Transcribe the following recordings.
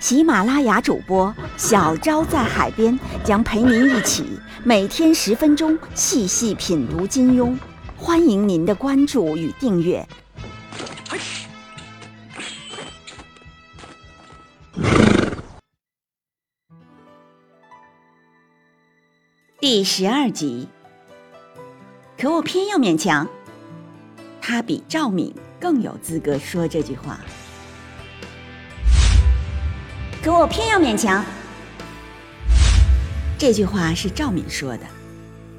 喜马拉雅主播小昭在海边将陪您一起每天十分钟细细品读金庸，欢迎您的关注与订阅。第十二集，可我偏要勉强。他比赵敏更有资格说这句话。可我偏要勉强。这句话是赵敏说的。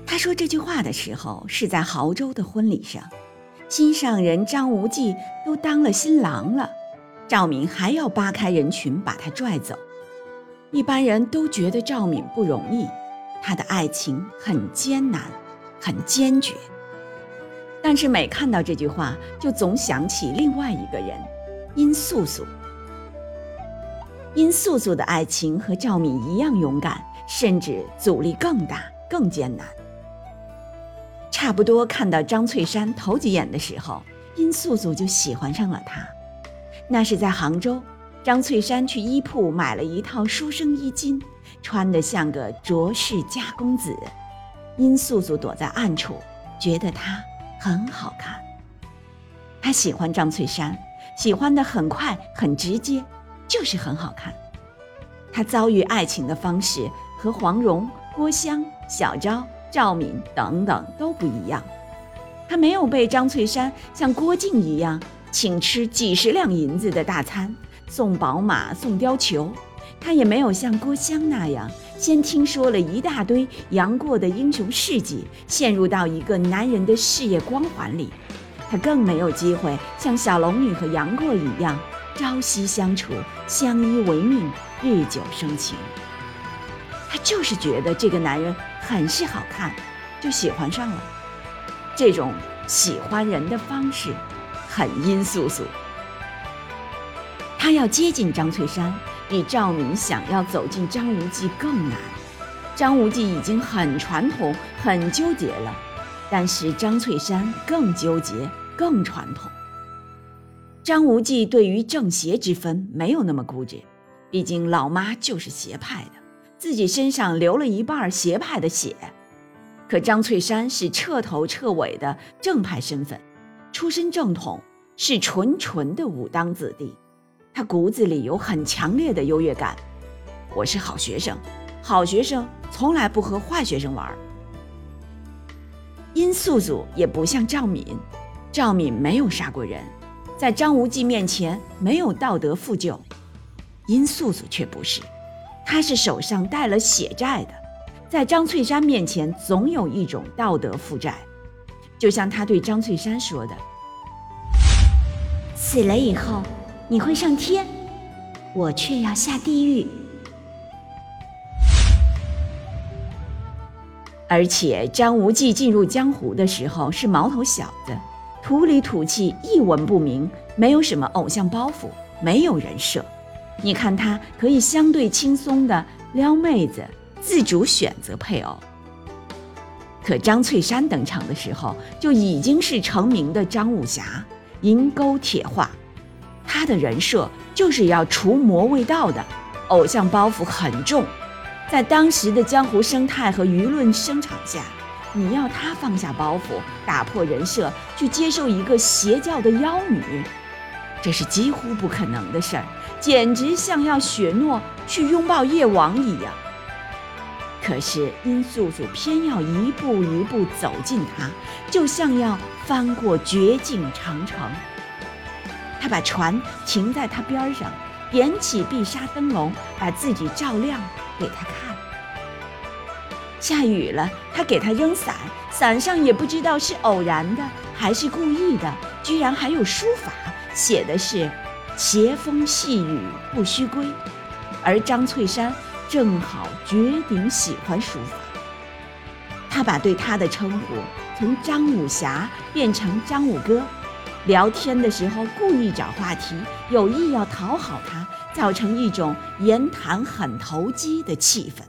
他说这句话的时候是在亳州的婚礼上，心上人张无忌都当了新郎了，赵敏还要扒开人群把他拽走。一般人都觉得赵敏不容易。他的爱情很艰难，很坚决。但是每看到这句话，就总想起另外一个人——殷素素。殷素素的爱情和赵敏一样勇敢，甚至阻力更大、更艰难。差不多看到张翠山头几眼的时候，殷素素就喜欢上了他。那是在杭州，张翠山去衣铺买了一套书生衣襟。穿得像个卓氏家公子，殷素素躲在暗处，觉得他很好看。他喜欢张翠山，喜欢的很快很直接，就是很好看。他遭遇爱情的方式和黄蓉、郭襄、小昭、赵敏等等都不一样。他没有被张翠山像郭靖一样请吃几十两银子的大餐，送宝马，送貂裘。他也没有像郭襄那样，先听说了一大堆杨过的英雄事迹，陷入到一个男人的事业光环里。他更没有机会像小龙女和杨过一样，朝夕相处，相依为命，日久生情。他就是觉得这个男人很是好看，就喜欢上了。这种喜欢人的方式，很殷素素。他要接近张翠山。比赵敏想要走进张无忌更难。张无忌已经很传统、很纠结了，但是张翠山更纠结、更传统。张无忌对于正邪之分没有那么固执，毕竟老妈就是邪派的，自己身上流了一半邪派的血。可张翠山是彻头彻尾的正派身份，出身正统，是纯纯的武当子弟。他骨子里有很强烈的优越感，我是好学生，好学生从来不和坏学生玩。殷素素也不像赵敏，赵敏没有杀过人，在张无忌面前没有道德负疚，殷素素却不是，她是手上带了血债的，在张翠山面前总有一种道德负债，就像他对张翠山说的：“死了以后。”你会上天，我却要下地狱。而且张无忌进入江湖的时候是毛头小子，土里土气，一文不名，没有什么偶像包袱，没有人设。你看他可以相对轻松的撩妹子，自主选择配偶。可张翠山登场的时候，就已经是成名的张武侠，银钩铁画。他的人设就是要除魔卫道的，偶像包袱很重，在当时的江湖生态和舆论声场下，你要他放下包袱，打破人设，去接受一个邪教的妖女，这是几乎不可能的事儿，简直像要雪诺去拥抱夜王一样。可是殷素素偏要一步一步走近他，就像要翻过绝境长城。他把船停在他边上，点起碧纱灯笼，把自己照亮给他看。下雨了，他给他扔伞，伞上也不知道是偶然的还是故意的，居然还有书法，写的是“斜风细雨不须归”。而张翠山正好绝顶喜欢书法。他把对他的称呼从张武侠变成张武哥，聊天的时候故意找话题，有意要讨好他，造成一种言谈很投机的气氛。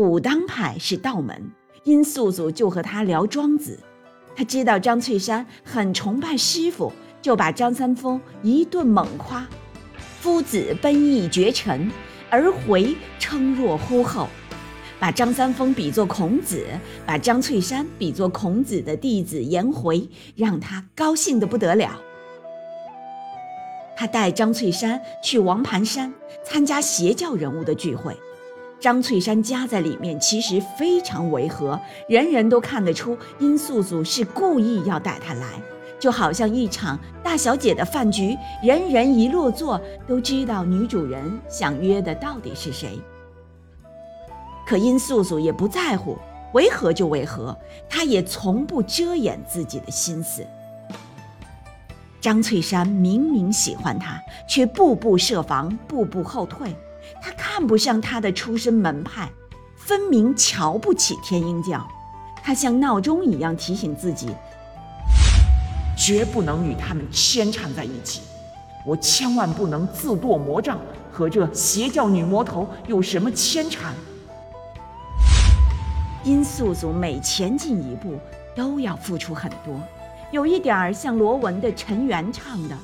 武当派是道门，殷素素就和他聊庄子。他知道张翠山很崇拜师傅，就把张三丰一顿猛夸：“夫子奔逸绝尘，而回称若乎后。”把张三丰比作孔子，把张翠山比作孔子的弟子颜回，让他高兴得不得了。他带张翠山去王盘山参加邪教人物的聚会，张翠山夹在里面，其实非常违和，人人都看得出殷素素是故意要带他来，就好像一场大小姐的饭局，人人一落座都知道女主人想约的到底是谁。可殷素素也不在乎，违和就违和，她也从不遮掩自己的心思。张翠山明明喜欢她，却步步设防，步步后退。他看不上他的出身门派，分明瞧不起天鹰教。他像闹钟一样提醒自己，绝不能与他们牵缠在一起。我千万不能自堕魔障，和这邪教女魔头有什么牵缠？殷素素每前进一步，都要付出很多，有一点儿像罗文的陈元唱的：“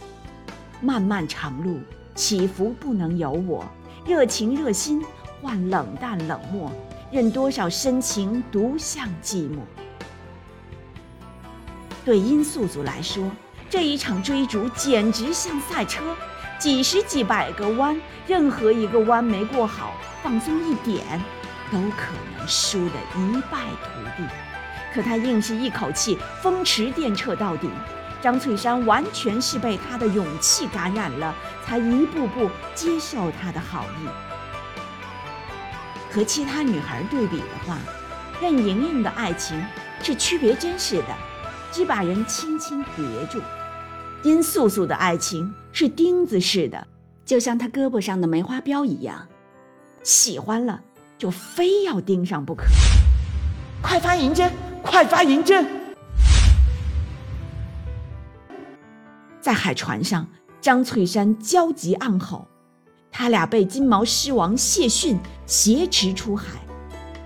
漫漫长路，起伏不能由我，热情热心换冷淡冷漠，任多少深情独向寂寞。”对殷素素来说，这一场追逐简直像赛车，几十几百个弯，任何一个弯没过好，放松一点。都可能输得一败涂地，可他硬是一口气风驰电掣到底。张翠山完全是被他的勇气感染了，才一步步接受他的好意。和其他女孩对比的话，任盈盈的爱情是区别针似的，只把人轻轻别住；殷素素的爱情是钉子似的，就像她胳膊上的梅花标一样，喜欢了。就非要钉上不可！快发银针，快发银针！在海船上，张翠山焦急暗吼。他俩被金毛狮王谢逊挟持出海，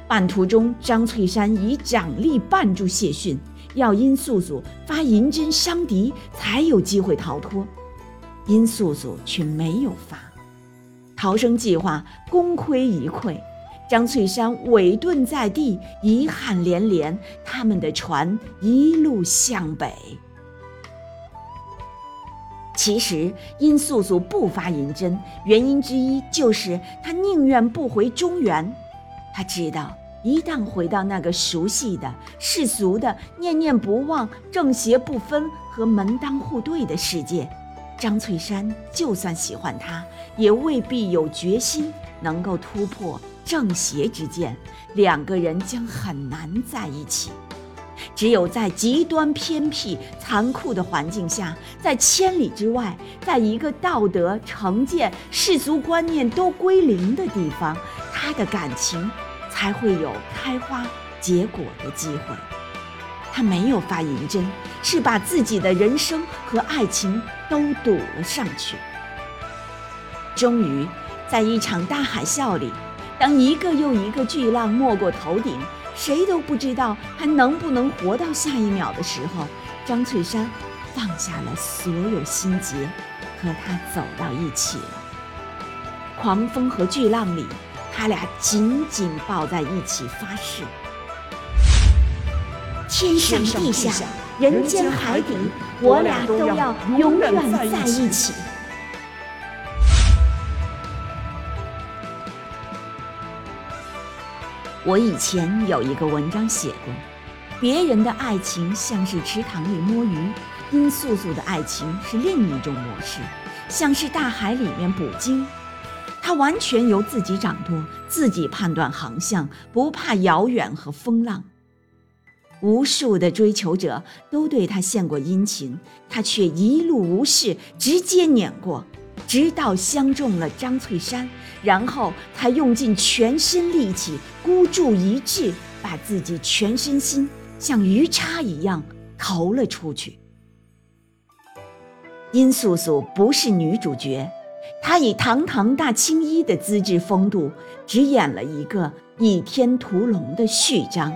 半途中，张翠山以掌力绊住谢逊，要殷素素发银针伤敌，才有机会逃脱。殷素素却没有发，逃生计划功亏一篑。张翠山委顿在地，遗憾连连。他们的船一路向北。其实殷素素不发银针，原因之一就是她宁愿不回中原。她知道，一旦回到那个熟悉的世俗的念念不忘、正邪不分和门当户对的世界，张翠山就算喜欢他，也未必有决心能够突破。正邪之间，两个人将很难在一起。只有在极端偏僻、残酷的环境下，在千里之外，在一个道德、成见、世俗观念都归零的地方，他的感情才会有开花结果的机会。他没有发银针，是把自己的人生和爱情都赌了上去。终于，在一场大海啸里。当一个又一个巨浪没过头顶，谁都不知道还能不能活到下一秒的时候，张翠山放下了所有心结，和他走到一起了。狂风和巨浪里，他俩紧紧抱在一起，发誓：天上地下，人间海底，我俩都要永远在一起。我以前有一个文章写过，别人的爱情像是池塘里摸鱼，殷素素的爱情是另一种模式，像是大海里面捕鲸，她完全由自己掌舵，自己判断航向，不怕遥远和风浪。无数的追求者都对她献过殷勤，她却一路无视，直接碾过。直到相中了张翠山，然后才用尽全身力气，孤注一掷，把自己全身心像鱼叉一样投了出去。殷素素不是女主角，她以堂堂大青衣的资质风度，只演了一个倚天屠龙的序章。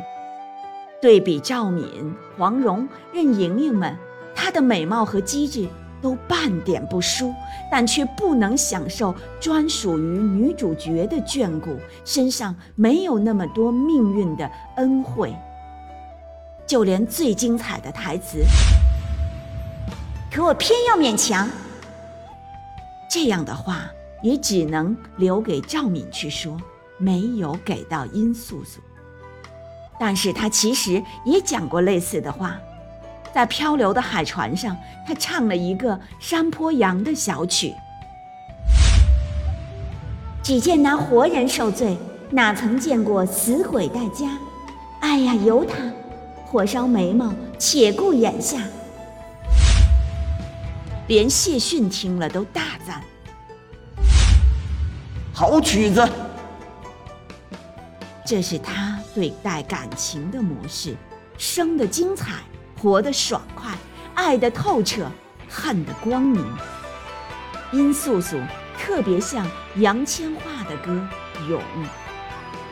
对比赵敏、黄蓉、任盈盈们，她的美貌和机智都半点不输，但却不能享受专属于女主角的眷顾，身上没有那么多命运的恩惠。就连最精彩的台词。可我偏要勉强。这样的话也只能留给赵敏去说，没有给到殷素素。但是他其实也讲过类似的话，在漂流的海船上，他唱了一个山坡羊的小曲。只见那活人受罪，哪曾见过死鬼待家？哎呀，由他，火烧眉毛，且顾眼下。连谢逊听了都大赞：“好曲子！”这是他对待感情的模式，生的精彩，活的爽快，爱的透彻，恨的光明。殷素素特别像杨千嬅的歌《咏》，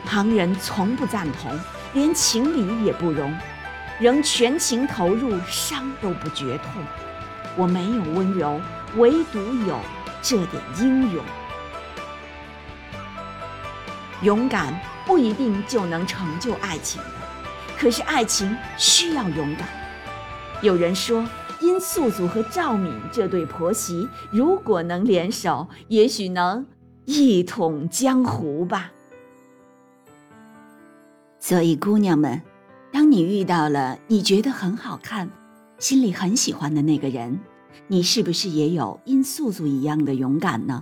旁人从不赞同，连情理也不容，仍全情投入，伤都不觉痛。我没有温柔，唯独有这点英勇。勇敢不一定就能成就爱情，可是爱情需要勇敢。有人说，殷素素和赵敏这对婆媳，如果能联手，也许能一统江湖吧。所以，姑娘们，当你遇到了你觉得很好看。心里很喜欢的那个人，你是不是也有殷素素一样的勇敢呢？